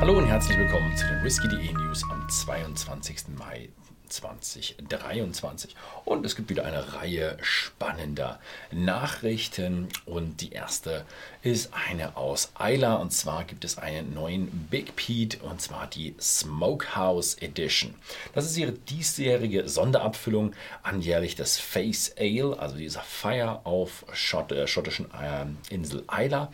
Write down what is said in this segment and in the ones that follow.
Hallo und herzlich willkommen zu den Whisky.de News am 22. Mai 2023. Und es gibt wieder eine Reihe spannender Nachrichten. Und die erste ist eine aus Eila. Und zwar gibt es einen neuen Big Pete und zwar die Smokehouse Edition. Das ist ihre diesjährige Sonderabfüllung anjährlich des Face Ale, also dieser Feier auf Schott, äh, schottischen äh, Insel Eila.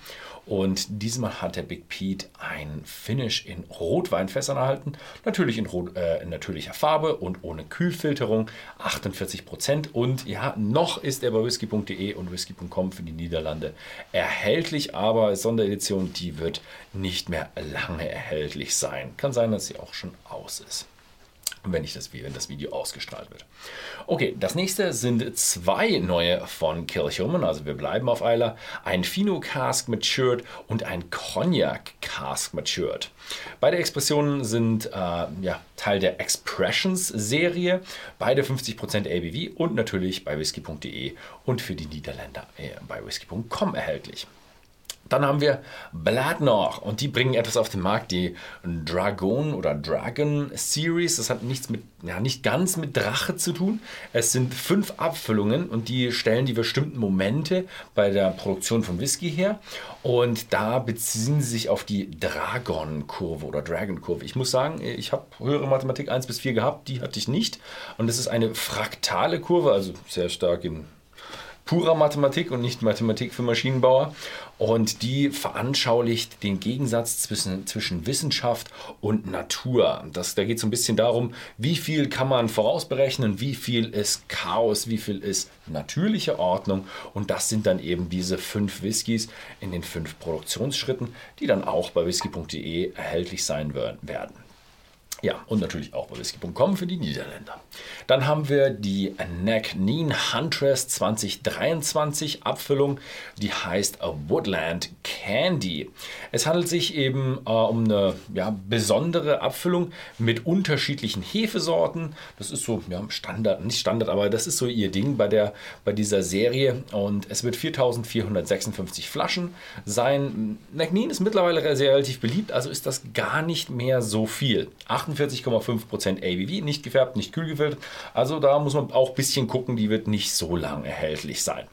Und diesmal hat der Big Pete ein Finish in Rotweinfässern erhalten. Natürlich in, Rot, äh, in natürlicher Farbe und ohne Kühlfilterung. 48 Prozent. Und ja, noch ist er bei whisky.de und whisky.com für die Niederlande erhältlich. Aber Sonderedition, die wird nicht mehr lange erhältlich sein. Kann sein, dass sie auch schon aus ist wenn, ich das, wenn das Video ausgestrahlt wird. Okay, das nächste sind zwei neue von Kilchoman, also wir bleiben auf Eiler. Ein Fino Cask Matured und ein Cognac Cask Matured. Beide Expressionen sind äh, ja, Teil der Expressions Serie, beide 50% ABV und natürlich bei whisky.de und für die Niederländer äh, bei whisky.com erhältlich. Dann haben wir Bladnoch und die bringen etwas auf den Markt, die Dragon oder Dragon Series. Das hat nichts mit, ja, nicht ganz mit Drache zu tun. Es sind fünf Abfüllungen und die stellen die bestimmten Momente bei der Produktion von Whisky her. Und da beziehen sie sich auf die Dragon-Kurve oder Dragon-Kurve. Ich muss sagen, ich habe höhere Mathematik 1 bis 4 gehabt, die hatte ich nicht. Und es ist eine fraktale Kurve, also sehr stark im purer Mathematik und nicht Mathematik für Maschinenbauer. Und die veranschaulicht den Gegensatz zwischen, zwischen Wissenschaft und Natur. Das, da geht es so ein bisschen darum, wie viel kann man vorausberechnen, wie viel ist Chaos, wie viel ist natürliche Ordnung. Und das sind dann eben diese fünf Whiskys in den fünf Produktionsschritten, die dann auch bei whisky.de erhältlich sein werden. Ja, und natürlich auch bei whisky.com für die Niederländer. Dann haben wir die Nagneen Huntress 2023 Abfüllung, die heißt Woodland Candy. Es handelt sich eben äh, um eine ja, besondere Abfüllung mit unterschiedlichen Hefesorten. Das ist so ja, Standard, nicht Standard, aber das ist so ihr Ding bei, der, bei dieser Serie. Und es wird 4456 Flaschen sein. Nagneen ist mittlerweile sehr relativ beliebt, also ist das gar nicht mehr so viel. 48,5% ABV, nicht gefärbt, nicht kühl gefiltert. Also da muss man auch ein bisschen gucken, die wird nicht so lang erhältlich sein.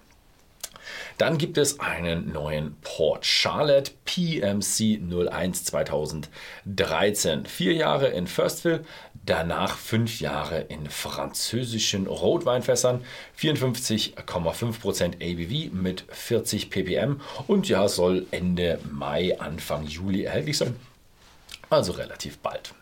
Dann gibt es einen neuen Port Charlotte PMC 01 2013. Vier Jahre in Firstville, danach fünf Jahre in französischen Rotweinfässern, 54,5% ABV mit 40 ppm und ja, soll Ende Mai, Anfang Juli erhältlich sein. Also relativ bald.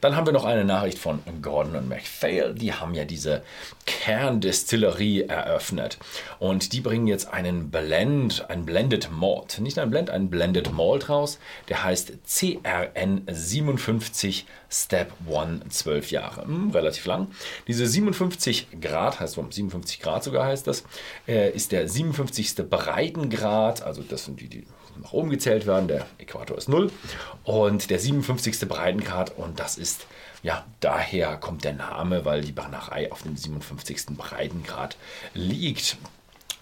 Dann haben wir noch eine Nachricht von Gordon und MacPhail. Die haben ja diese Kerndistillerie eröffnet. Und die bringen jetzt einen Blend, ein Blended Malt. Nicht ein Blend, ein Blended Malt raus. Der heißt CRN 57 Step 1 12 Jahre. Hm, relativ lang. Diese 57 Grad, heißt 57 Grad sogar heißt das, äh, ist der 57. Breitengrad. Also das sind die, die nach oben gezählt werden. Der Äquator ist 0 und der 57. Breitengrad und das ist, ja, daher kommt der Name, weil die Brennerei auf dem 57. Breitengrad liegt.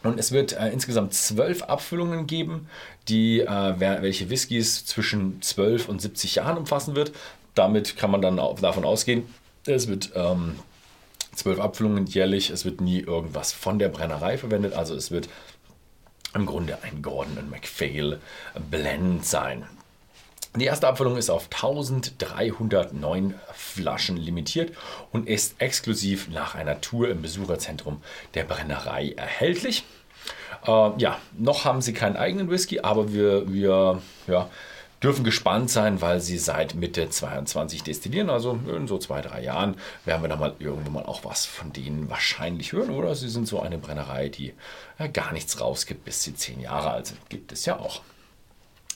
Und es wird äh, insgesamt zwölf Abfüllungen geben, die, äh, welche Whiskys zwischen 12 und 70 Jahren umfassen wird. Damit kann man dann auch davon ausgehen, es wird ähm, zwölf Abfüllungen jährlich, es wird nie irgendwas von der Brennerei verwendet, also es wird im Grunde ein Gordon und MacPhail Blend sein. Die erste Abfüllung ist auf 1309 Flaschen limitiert und ist exklusiv nach einer Tour im Besucherzentrum der Brennerei erhältlich. Äh, ja, noch haben sie keinen eigenen Whisky, aber wir, wir ja, dürfen gespannt sein, weil sie seit Mitte 22 destillieren. Also in so zwei, drei Jahren werden wir dann mal irgendwann mal auch was von denen wahrscheinlich hören. Oder sie sind so eine Brennerei, die ja, gar nichts rausgibt, bis sie zehn Jahre alt sind. Gibt es ja auch.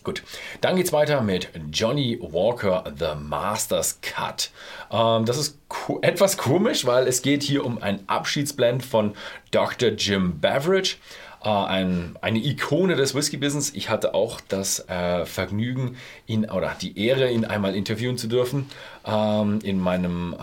Gut, dann geht's weiter mit Johnny Walker The Masters Cut. Ähm, das ist ko etwas komisch, weil es geht hier um ein Abschiedsblend von Dr. Jim Beveridge. Äh, ein, eine Ikone des Whisky-Business. Ich hatte auch das äh, Vergnügen, ihn oder die Ehre, ihn einmal interviewen zu dürfen. Ähm, in meinem äh,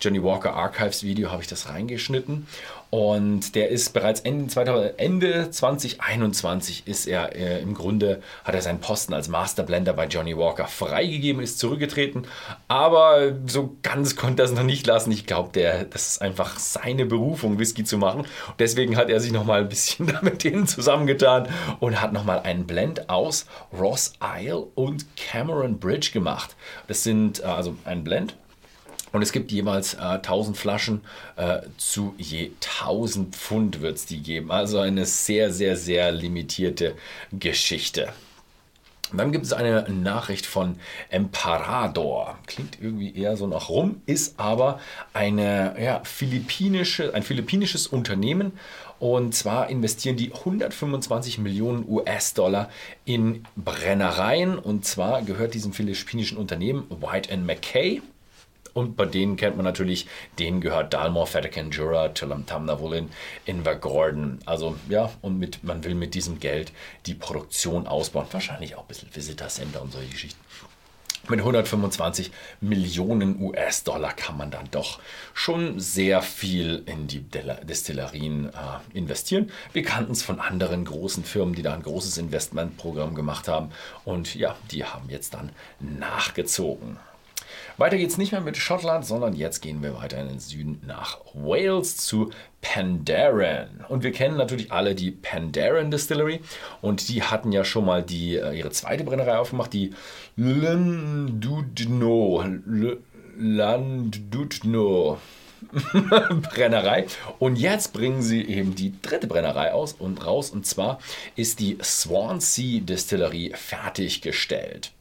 Johnny Walker Archives Video habe ich das reingeschnitten. Und der ist bereits Ende, 2000, Ende 2021 ist er äh, im Grunde, hat er seinen Posten als Masterblender bei Johnny Walker freigegeben, ist zurückgetreten. Aber so ganz konnte er es noch nicht lassen. Ich glaube, das ist einfach seine Berufung, Whisky zu machen. Und deswegen hat er sich nochmal ein bisschen mit denen zusammengetan und hat nochmal einen Blend aus Ross Isle und Cameron Bridge gemacht. Das sind äh, also ein Blend und es gibt jeweils äh, 1000 Flaschen äh, zu je 1000 Pfund wird es die geben. Also eine sehr, sehr, sehr limitierte Geschichte. dann gibt es eine Nachricht von Emparador. Klingt irgendwie eher so nach rum, ist aber eine, ja, philippinische, ein philippinisches Unternehmen. Und zwar investieren die 125 Millionen US-Dollar in Brennereien. Und zwar gehört diesem philippinischen Unternehmen White McKay. Und bei denen kennt man natürlich, denen gehört Dalmor, Vatican Jura, Tillam Tamnavulin, Invergordon. Also ja, und mit, man will mit diesem Geld die Produktion ausbauen. Wahrscheinlich auch ein bisschen Visitor Center und solche Geschichten. Mit 125 Millionen US-Dollar kann man dann doch schon sehr viel in die Destillerien äh, investieren. Wir kannten es von anderen großen Firmen, die da ein großes Investmentprogramm gemacht haben. Und ja, die haben jetzt dann nachgezogen. Weiter geht es nicht mehr mit Schottland, sondern jetzt gehen wir weiter in den Süden nach Wales zu Pandaren. Und wir kennen natürlich alle die Pandaren Distillery und die hatten ja schon mal die, äh, ihre zweite Brennerei aufgemacht, die Landudno. Landudno. Brennerei. Und jetzt bringen sie eben die dritte Brennerei aus und raus. Und zwar ist die Swansea Distillerie fertiggestellt.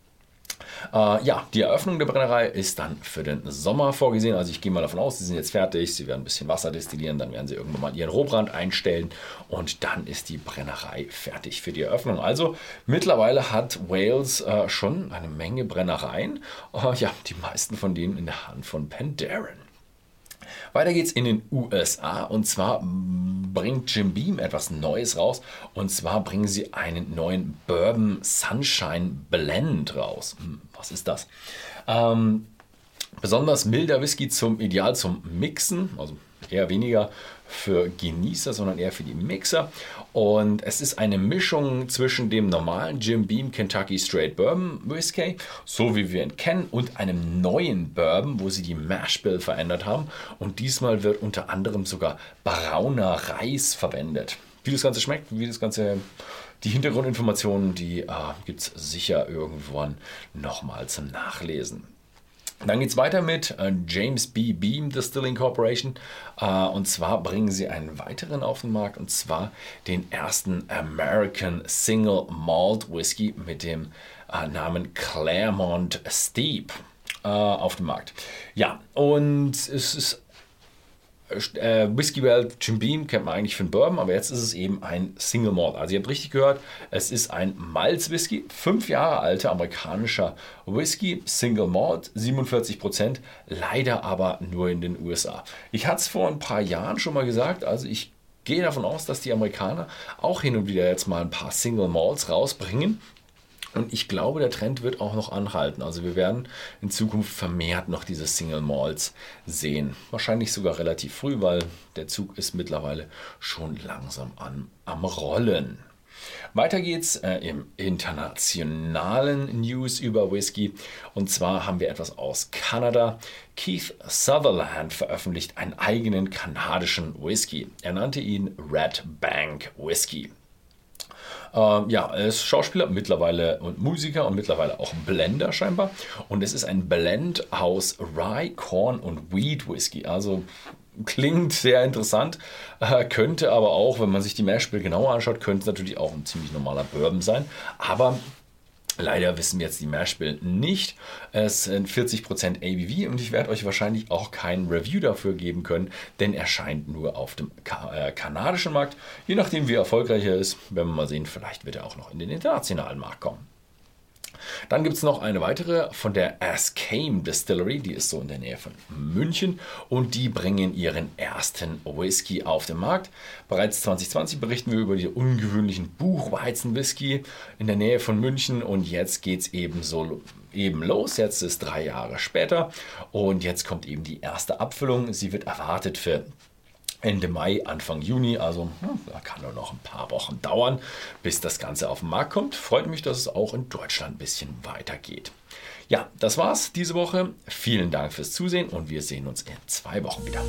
Äh, ja, die Eröffnung der Brennerei ist dann für den Sommer vorgesehen. Also ich gehe mal davon aus, sie sind jetzt fertig. Sie werden ein bisschen Wasser destillieren, dann werden sie irgendwann mal ihren Rohbrand einstellen und dann ist die Brennerei fertig für die Eröffnung. Also mittlerweile hat Wales äh, schon eine Menge Brennereien. Äh, ja, die meisten von denen in der Hand von Pandaren. Weiter geht's in den USA und zwar bringt Jim Beam etwas Neues raus und zwar bringen sie einen neuen Bourbon Sunshine Blend raus. Hm, was ist das? Ähm, besonders milder Whisky zum Ideal zum Mixen, also eher weniger für Genießer, sondern eher für die Mixer. Und es ist eine Mischung zwischen dem normalen Jim Beam Kentucky Straight Bourbon Whisky, so wie wir ihn kennen, und einem neuen Bourbon, wo sie die Mash Bill verändert haben. Und diesmal wird unter anderem sogar brauner Reis verwendet. Wie das Ganze schmeckt, wie das Ganze die Hintergrundinformationen, die äh, gibt es sicher irgendwann nochmal zum Nachlesen. Dann geht es weiter mit äh, James B. Beam Distilling Corporation. Äh, und zwar bringen sie einen weiteren auf den Markt und zwar den ersten American Single Malt Whisky mit dem äh, Namen Claremont Steep auf den Markt. Ja, und es ist äh, Whiskey Welt Jim Beam kennt man eigentlich einen Bourbon, aber jetzt ist es eben ein Single Malt. Also ihr habt richtig gehört, es ist ein Malz Whisky, fünf Jahre alter amerikanischer Whisky, Single Malt, 47 Prozent, leider aber nur in den USA. Ich hatte es vor ein paar Jahren schon mal gesagt, also ich gehe davon aus, dass die Amerikaner auch hin und wieder jetzt mal ein paar Single Malts rausbringen. Und ich glaube, der Trend wird auch noch anhalten. Also wir werden in Zukunft vermehrt noch diese Single Malls sehen. Wahrscheinlich sogar relativ früh, weil der Zug ist mittlerweile schon langsam an, am Rollen. Weiter geht's äh, im internationalen News über Whisky. Und zwar haben wir etwas aus Kanada. Keith Sutherland veröffentlicht einen eigenen kanadischen Whisky. Er nannte ihn Red Bank Whisky. Ähm, ja, er ist Schauspieler mittlerweile und Musiker und mittlerweile auch Blender scheinbar. Und es ist ein Blend aus Rye, Corn und Wheat Whisky. Also klingt sehr interessant, äh, könnte aber auch, wenn man sich die Mashbill genauer anschaut, könnte es natürlich auch ein ziemlich normaler Bourbon sein. Aber Leider wissen jetzt die Mashbill nicht. Es sind 40% ABV und ich werde euch wahrscheinlich auch kein Review dafür geben können, denn er scheint nur auf dem äh, kanadischen Markt. Je nachdem, wie erfolgreich er ist, werden wir mal sehen, vielleicht wird er auch noch in den internationalen Markt kommen. Dann gibt es noch eine weitere von der Ascame Distillery, die ist so in der Nähe von München und die bringen ihren ersten Whisky auf den Markt. Bereits 2020 berichten wir über die ungewöhnlichen Buchweizen-Whisky in der Nähe von München und jetzt geht es eben so eben los. Jetzt ist drei Jahre später und jetzt kommt eben die erste Abfüllung. Sie wird erwartet für Ende Mai, Anfang Juni. Also da kann nur noch ein paar Wochen dauern, bis das Ganze auf den Markt kommt. Freut mich, dass es auch in Deutschland ein bisschen weitergeht. Ja, das war's diese Woche. Vielen Dank fürs Zusehen und wir sehen uns in zwei Wochen wieder.